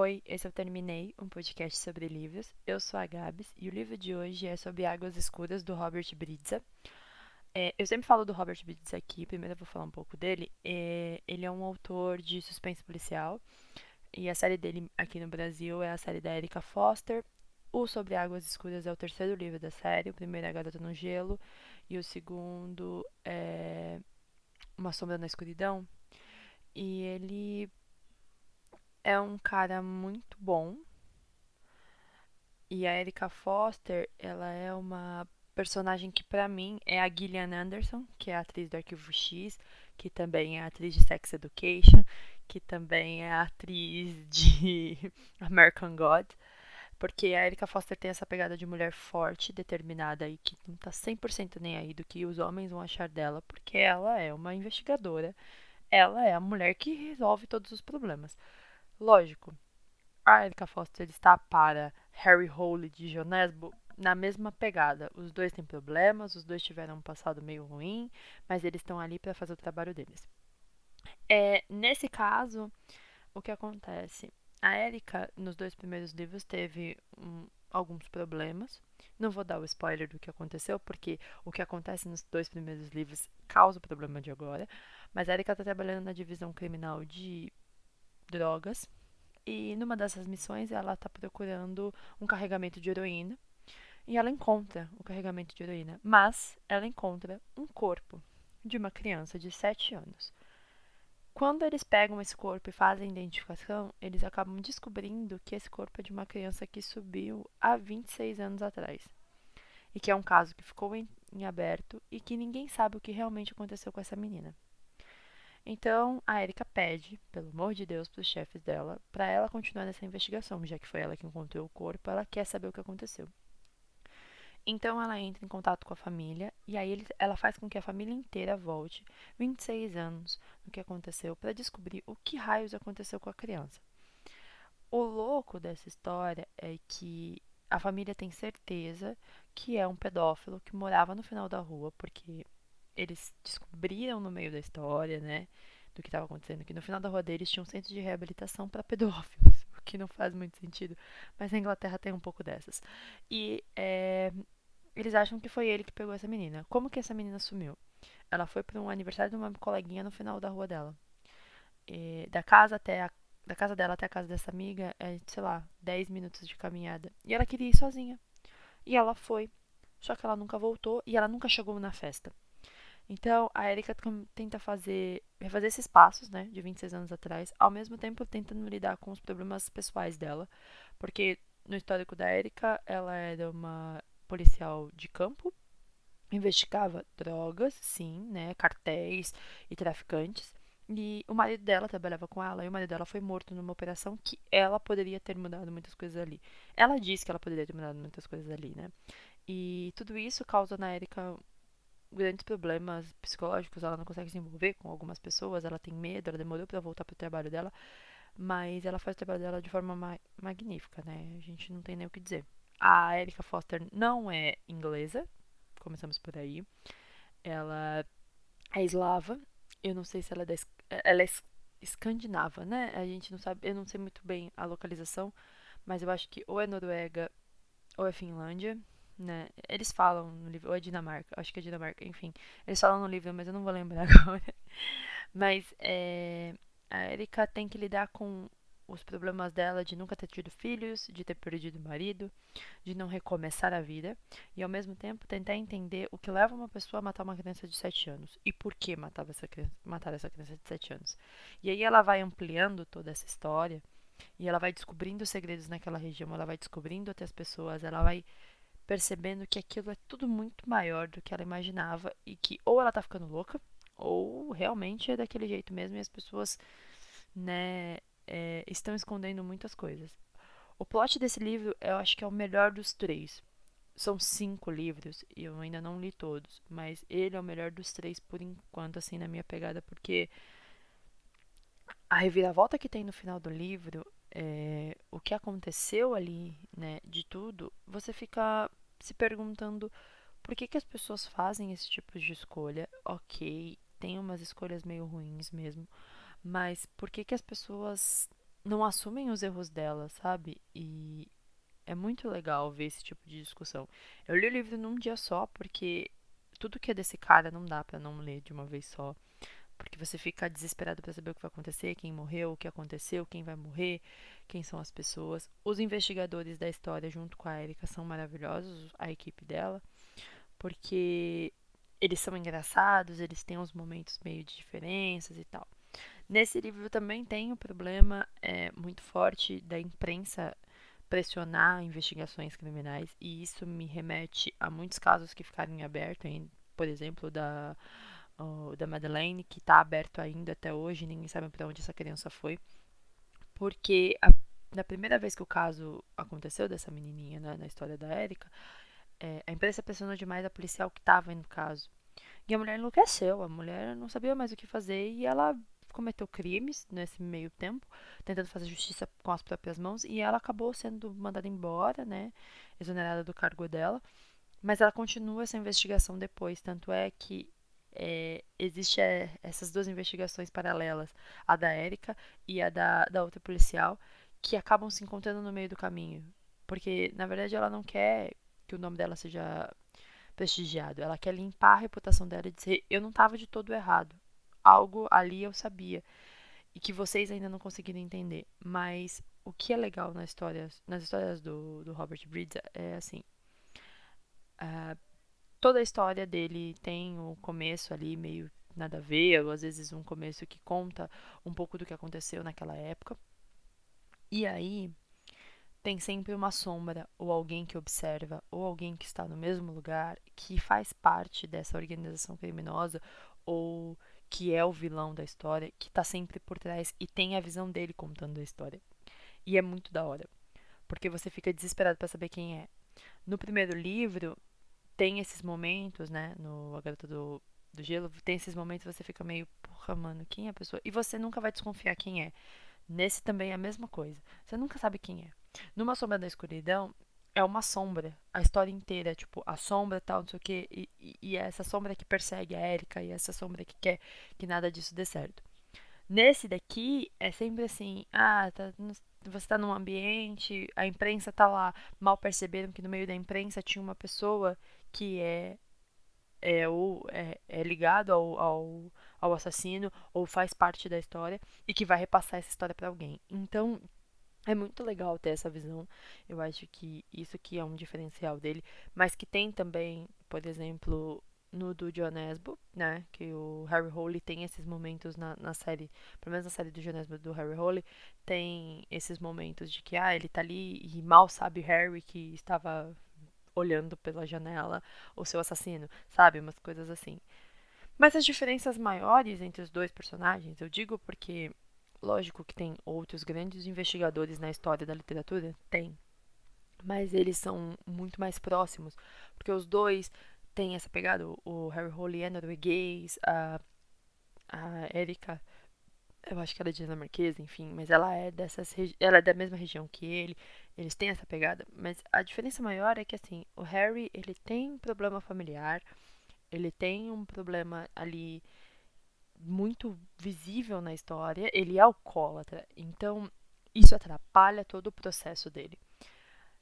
Oi, esse eu terminei um podcast sobre livros. Eu sou a Gabs e o livro de hoje é sobre Águas Escuras do Robert Bridza. É, eu sempre falo do Robert Bridza aqui, primeiro eu vou falar um pouco dele. É, ele é um autor de suspense policial e a série dele aqui no Brasil é a série da Erika Foster. O Sobre Águas Escuras é o terceiro livro da série. O primeiro é A Garota no Gelo e o segundo é Uma Sombra na Escuridão. E ele é um cara muito bom. E a Erika Foster, ela é uma personagem que para mim é a Gillian Anderson, que é atriz do Arquivo X, que também é atriz de Sex Education, que também é atriz de American God. Porque a Erika Foster tem essa pegada de mulher forte, determinada e que não tá 100% nem aí do que os homens vão achar dela, porque ela é uma investigadora. Ela é a mulher que resolve todos os problemas. Lógico, a Erika Foster está para Harry Hole de Jonesbo na mesma pegada. Os dois têm problemas, os dois tiveram um passado meio ruim, mas eles estão ali para fazer o trabalho deles. É, nesse caso, o que acontece? A Erika, nos dois primeiros livros, teve um, alguns problemas. Não vou dar o spoiler do que aconteceu, porque o que acontece nos dois primeiros livros causa o problema de agora. Mas a Erika está trabalhando na divisão criminal de drogas. E numa dessas missões ela está procurando um carregamento de heroína. E ela encontra o carregamento de heroína. Mas ela encontra um corpo de uma criança de 7 anos. Quando eles pegam esse corpo e fazem identificação, eles acabam descobrindo que esse corpo é de uma criança que subiu há 26 anos atrás. E que é um caso que ficou em, em aberto e que ninguém sabe o que realmente aconteceu com essa menina. Então, a Erika pede, pelo amor de Deus, para os chefes dela, para ela continuar nessa investigação, já que foi ela que encontrou o corpo, ela quer saber o que aconteceu. Então, ela entra em contato com a família e aí ela faz com que a família inteira volte 26 anos no que aconteceu para descobrir o que raios aconteceu com a criança. O louco dessa história é que a família tem certeza que é um pedófilo que morava no final da rua, porque eles descobriram no meio da história, né, do que estava acontecendo, que no final da rua deles tinha um centro de reabilitação para pedófilos, o que não faz muito sentido, mas a Inglaterra tem um pouco dessas. E é, eles acham que foi ele que pegou essa menina. Como que essa menina sumiu? Ela foi para um aniversário de uma coleguinha no final da rua dela. E, da casa até a, da casa dela até a casa dessa amiga é, sei lá, 10 minutos de caminhada. E ela queria ir sozinha. E ela foi. Só que ela nunca voltou e ela nunca chegou na festa. Então, a Erika tenta fazer, refazer esses passos, né, de 26 anos atrás, ao mesmo tempo tentando lidar com os problemas pessoais dela, porque no histórico da Erika, ela era uma policial de campo, investigava drogas, sim, né, cartéis e traficantes, e o marido dela trabalhava com ela, e o marido dela foi morto numa operação que ela poderia ter mudado muitas coisas ali. Ela disse que ela poderia ter mudado muitas coisas ali, né? E tudo isso causa na Erika grandes problemas psicológicos, ela não consegue se envolver com algumas pessoas, ela tem medo, ela demorou para voltar pro trabalho dela, mas ela faz o trabalho dela de forma ma magnífica, né? A gente não tem nem o que dizer. A Erika Foster não é inglesa, começamos por aí. Ela é eslava, eu não sei se ela é da, ela é escandinava, né? A gente não sabe, eu não sei muito bem a localização, mas eu acho que ou é Noruega ou é Finlândia, né? Eles falam no livro, ou é Dinamarca, acho que é Dinamarca, enfim. Eles falam no livro, mas eu não vou lembrar agora. Mas é, a Erika tem que lidar com os problemas dela de nunca ter tido filhos, de ter perdido o marido, de não recomeçar a vida, e ao mesmo tempo tentar entender o que leva uma pessoa a matar uma criança de 7 anos e por que matava essa criança, matar essa criança de 7 anos. E aí ela vai ampliando toda essa história e ela vai descobrindo segredos naquela região, ela vai descobrindo outras pessoas, ela vai percebendo que aquilo é tudo muito maior do que ela imaginava e que ou ela tá ficando louca ou realmente é daquele jeito mesmo e as pessoas, né, é, estão escondendo muitas coisas. O plot desse livro eu acho que é o melhor dos três. São cinco livros e eu ainda não li todos, mas ele é o melhor dos três por enquanto, assim, na minha pegada, porque a reviravolta que tem no final do livro é, o que aconteceu ali, né, de tudo, você fica se perguntando por que, que as pessoas fazem esse tipo de escolha. Ok, tem umas escolhas meio ruins mesmo, mas por que, que as pessoas não assumem os erros dela, sabe? E é muito legal ver esse tipo de discussão. Eu li o livro num dia só, porque tudo que é desse cara não dá para não ler de uma vez só. Porque você fica desesperado para saber o que vai acontecer, quem morreu, o que aconteceu, quem vai morrer, quem são as pessoas. Os investigadores da história, junto com a Erika, são maravilhosos, a equipe dela, porque eles são engraçados, eles têm uns momentos meio de diferenças e tal. Nesse livro também tem o um problema é, muito forte da imprensa pressionar investigações criminais e isso me remete a muitos casos que ficaram em aberto, por exemplo, da o, da Madeleine, que está aberto ainda até hoje, ninguém sabe para onde essa criança foi, porque a, na primeira vez que o caso aconteceu dessa menininha né, na história da Erika, é, a imprensa pressionou demais a policial que estava no caso. E a mulher enlouqueceu, a mulher não sabia mais o que fazer e ela cometeu crimes nesse meio tempo, tentando fazer justiça com as próprias mãos, e ela acabou sendo mandada embora, né, exonerada do cargo dela. Mas ela continua essa investigação depois, tanto é que é, existe é, essas duas investigações paralelas, a da Érica e a da, da outra policial, que acabam se encontrando no meio do caminho. Porque, na verdade, ela não quer que o nome dela seja prestigiado. Ela quer limpar a reputação dela e dizer: eu não estava de todo errado. Algo ali eu sabia. E que vocês ainda não conseguiram entender. Mas o que é legal nas histórias, nas histórias do, do Robert Bridges é assim. Uh, toda a história dele tem o começo ali meio nada a ver, ou às vezes um começo que conta um pouco do que aconteceu naquela época. E aí tem sempre uma sombra, ou alguém que observa, ou alguém que está no mesmo lugar, que faz parte dessa organização criminosa, ou que é o vilão da história, que está sempre por trás e tem a visão dele contando a história. E é muito da hora, porque você fica desesperado para saber quem é. No primeiro livro, tem esses momentos, né? No A Garota do, do Gelo, tem esses momentos que você fica meio, porra, mano, quem é a pessoa? E você nunca vai desconfiar quem é. Nesse também é a mesma coisa. Você nunca sabe quem é. Numa Sombra da Escuridão, é uma sombra, a história inteira, tipo, a sombra tal, não sei o quê, e, e, e é essa sombra que persegue a Erika e essa sombra que quer que nada disso dê certo. Nesse daqui, é sempre assim, ah, tá, você tá num ambiente, a imprensa tá lá, mal perceberam que no meio da imprensa tinha uma pessoa que é é, ou é, é ligado ao, ao, ao, assassino ou faz parte da história e que vai repassar essa história para alguém. Então é muito legal ter essa visão. Eu acho que isso aqui é um diferencial dele, mas que tem também, por exemplo, no do John né? Que o Harry Holey tem esses momentos na, na série, pelo menos na série do John do Harry Holey, tem esses momentos de que ah, ele tá ali e mal sabe Harry que estava olhando pela janela o seu assassino, sabe? Umas coisas assim. Mas as diferenças maiores entre os dois personagens, eu digo porque, lógico que tem outros grandes investigadores na história da literatura, tem. Mas eles são muito mais próximos, porque os dois têm essa pegada. O Harry Holey é norueguês, a, a Erika eu acho que ela é dinamarquesa, enfim, mas ela é dessas ela é da mesma região que ele, eles têm essa pegada, mas a diferença maior é que assim, o Harry, ele tem um problema familiar, ele tem um problema ali muito visível na história, ele é alcoólatra, então isso atrapalha todo o processo dele.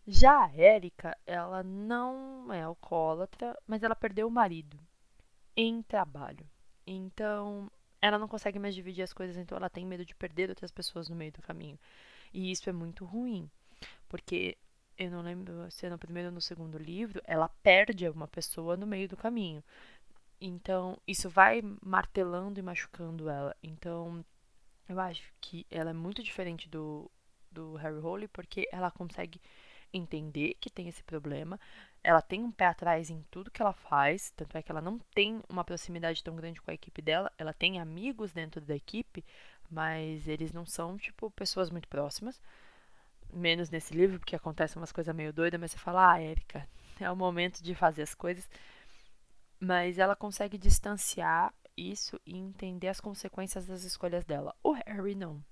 Já a Érica, ela não é alcoólatra, mas ela perdeu o marido em trabalho. Então, ela não consegue mais dividir as coisas, então ela tem medo de perder outras pessoas no meio do caminho. E isso é muito ruim, porque eu não lembro se é no primeiro ou no segundo livro, ela perde uma pessoa no meio do caminho. Então, isso vai martelando e machucando ela. Então, eu acho que ela é muito diferente do, do Harry Holey, porque ela consegue entender que tem esse problema, ela tem um pé atrás em tudo que ela faz, tanto é que ela não tem uma proximidade tão grande com a equipe dela. Ela tem amigos dentro da equipe, mas eles não são, tipo, pessoas muito próximas. Menos nesse livro, porque acontecem umas coisas meio doidas, mas você fala, ah, Erika, é o momento de fazer as coisas. Mas ela consegue distanciar isso e entender as consequências das escolhas dela. O Harry não.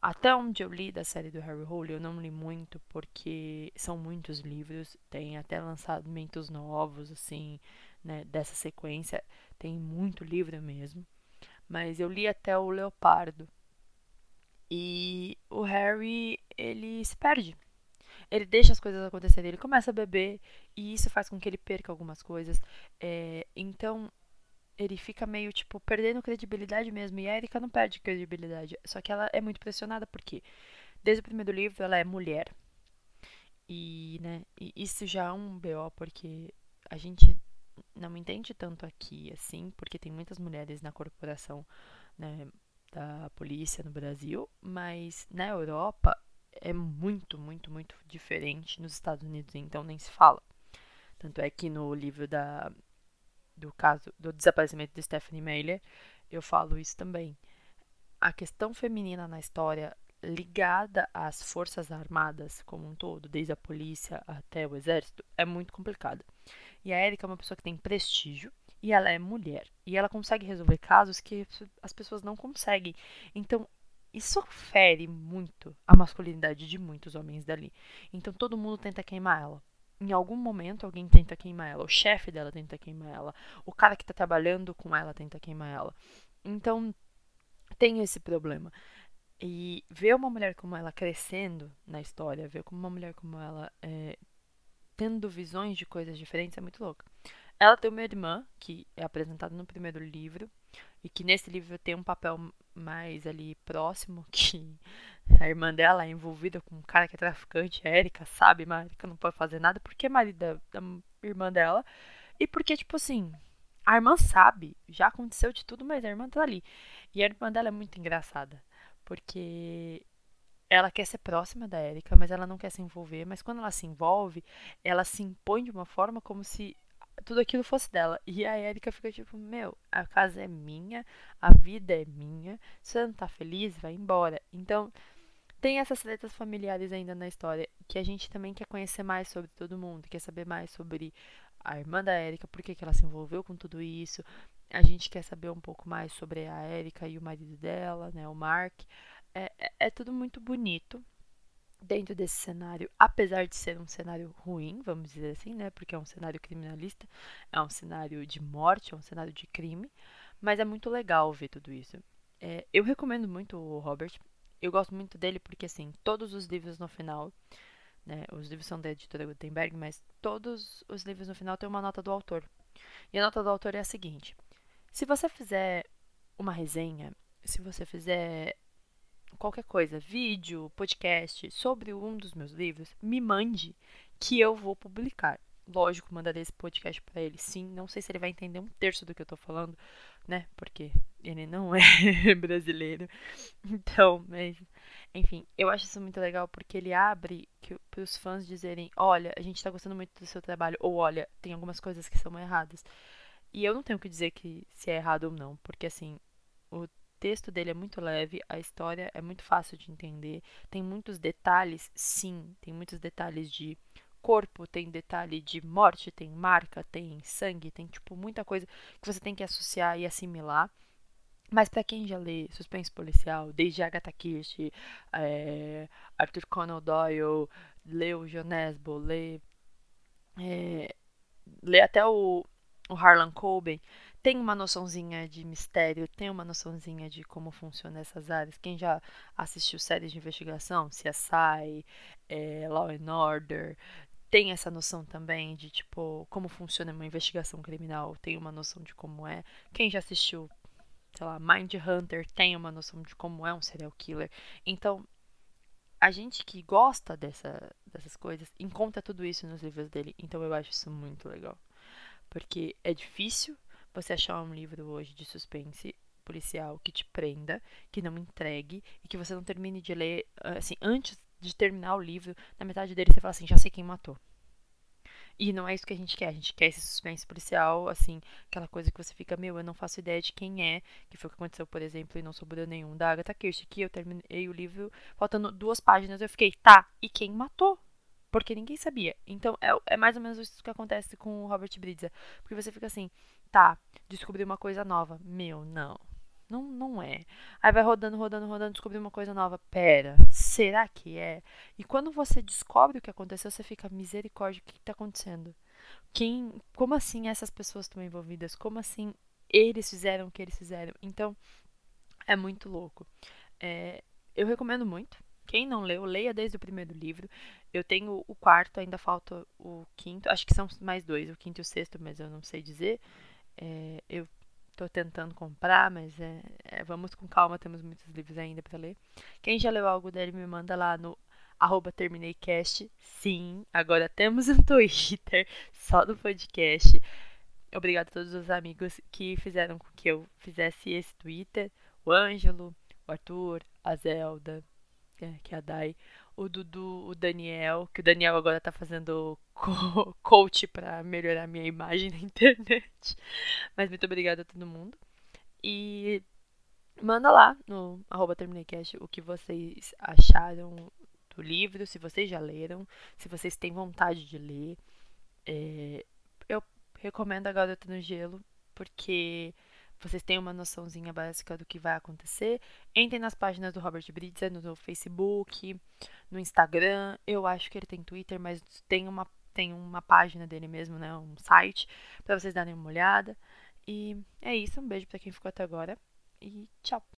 Até onde eu li da série do Harry Hole, eu não li muito, porque são muitos livros, tem até lançamentos novos, assim, né, dessa sequência, tem muito livro mesmo. Mas eu li até o Leopardo. E o Harry, ele se perde. Ele deixa as coisas acontecerem, ele começa a beber e isso faz com que ele perca algumas coisas. É, então, ele fica meio, tipo, perdendo credibilidade mesmo. E a Erika não perde credibilidade. Só que ela é muito pressionada porque, desde o primeiro livro, ela é mulher. E, né, e isso já é um BO, porque a gente não entende tanto aqui, assim, porque tem muitas mulheres na corporação, né, da polícia no Brasil, mas na Europa é muito, muito, muito diferente nos Estados Unidos, então nem se fala. Tanto é que no livro da, do caso do desaparecimento de Stephanie Meyer, eu falo isso também. A questão feminina na história ligada às forças armadas como um todo, desde a polícia até o exército, é muito complicada. E a Erika é uma pessoa que tem prestígio e ela é mulher e ela consegue resolver casos que as pessoas não conseguem. Então, isso fere muito a masculinidade de muitos homens dali. Então, todo mundo tenta queimar ela. Em algum momento, alguém tenta queimar ela. O chefe dela tenta queimar ela. O cara que está trabalhando com ela tenta queimar ela. Então, tem esse problema. E ver uma mulher como ela crescendo na história, ver como uma mulher como ela é, tendo visões de coisas diferentes é muito louca. Ela tem uma irmã, que é apresentada no primeiro livro, e que nesse livro tem um papel mais ali próximo, que a irmã dela é envolvida com um cara que é traficante, a Erika sabe, mas a não pode fazer nada porque é marido da, da irmã dela. E porque, tipo assim, a irmã sabe, já aconteceu de tudo, mas a irmã tá ali. E a irmã dela é muito engraçada. Porque ela quer ser próxima da Erika, mas ela não quer se envolver. Mas quando ela se envolve, ela se impõe de uma forma como se tudo aquilo fosse dela. E a Erika fica tipo: Meu, a casa é minha, a vida é minha. Se você não tá feliz, vai embora. Então, tem essas tretas familiares ainda na história que a gente também quer conhecer mais sobre todo mundo, quer saber mais sobre a irmã da Erika, por que, que ela se envolveu com tudo isso, a gente quer saber um pouco mais sobre a Erika e o marido dela, né, o Mark. É, é, é tudo muito bonito dentro desse cenário, apesar de ser um cenário ruim, vamos dizer assim, né, porque é um cenário criminalista, é um cenário de morte, é um cenário de crime, mas é muito legal ver tudo isso. É, eu recomendo muito o Robert. Eu gosto muito dele porque, assim, todos os livros no final, né, os livros são da editora Gutenberg, mas todos os livros no final têm uma nota do autor. E a nota do autor é a seguinte: se você fizer uma resenha, se você fizer qualquer coisa, vídeo, podcast sobre um dos meus livros, me mande que eu vou publicar. Lógico, mandarei esse podcast para ele, sim. Não sei se ele vai entender um terço do que eu tô falando, né? Porque ele não é brasileiro. Então, mas enfim, eu acho isso muito legal porque ele abre para os fãs dizerem: olha, a gente está gostando muito do seu trabalho, ou olha, tem algumas coisas que são erradas. E eu não tenho que dizer que se é errado ou não, porque assim, o texto dele é muito leve, a história é muito fácil de entender, tem muitos detalhes, sim, tem muitos detalhes de corpo, tem detalhe de morte, tem marca, tem sangue, tem tipo muita coisa que você tem que associar e assimilar. Mas para quem já lê suspense policial, desde Agatha Christie, é, Arthur Conan Doyle, leu John Nesbo, lê, é, lê até o o Harlan Coben tem uma noçãozinha de mistério, tem uma noçãozinha de como funcionam essas áreas. Quem já assistiu séries de investigação, CSI, é, Law and Order, tem essa noção também de tipo como funciona uma investigação criminal, tem uma noção de como é. Quem já assistiu, sei lá, Mind Hunter tem uma noção de como é um serial killer. Então, a gente que gosta dessa, dessas coisas encontra tudo isso nos livros dele. Então eu acho isso muito legal. Porque é difícil você achar um livro hoje de suspense policial que te prenda, que não entregue e que você não termine de ler, assim, antes de terminar o livro, na metade dele você fala assim, já sei quem matou. E não é isso que a gente quer. A gente quer esse suspense policial, assim, aquela coisa que você fica, meu, eu não faço ideia de quem é, que foi o que aconteceu, por exemplo, e não sobrou nenhum da Agatha Christie, que eu terminei o livro faltando duas páginas, eu fiquei, tá, e quem matou? Porque ninguém sabia. Então, é, é mais ou menos isso que acontece com o Robert Bridger. Porque você fica assim, tá, descobri uma coisa nova. Meu, não. Não, não é. Aí vai rodando, rodando, rodando, descobrir uma coisa nova. Pera, será que é? E quando você descobre o que aconteceu, você fica, misericórdia, o que está acontecendo? Quem, como assim essas pessoas estão envolvidas? Como assim eles fizeram o que eles fizeram? Então, é muito louco. É, eu recomendo muito. Quem não leu, leia desde o primeiro livro. Eu tenho o quarto, ainda falta o quinto. Acho que são mais dois, o quinto e o sexto, mas eu não sei dizer. É, eu tô tentando comprar, mas é, é, vamos com calma, temos muitos livros ainda para ler. Quem já leu algo dele, me manda lá no arroba termineicast. Sim, agora temos um Twitter só do podcast. Obrigado a todos os amigos que fizeram com que eu fizesse esse Twitter. O Ângelo, o Arthur, a Zelda, é, que é a Dai, o Dudu, o Daniel, que o Daniel agora tá fazendo co coach para melhorar minha imagem na internet. Mas muito obrigada a todo mundo. E manda lá no arroba o que vocês acharam do livro, se vocês já leram, se vocês têm vontade de ler. É, eu recomendo a Garota no Gelo, porque vocês têm uma noçãozinha básica do que vai acontecer. Entrem nas páginas do Robert Bridger no Facebook, no Instagram. Eu acho que ele tem Twitter, mas tem uma, tem uma página dele mesmo, né? Um site, para vocês darem uma olhada. E é isso. Um beijo para quem ficou até agora. E tchau.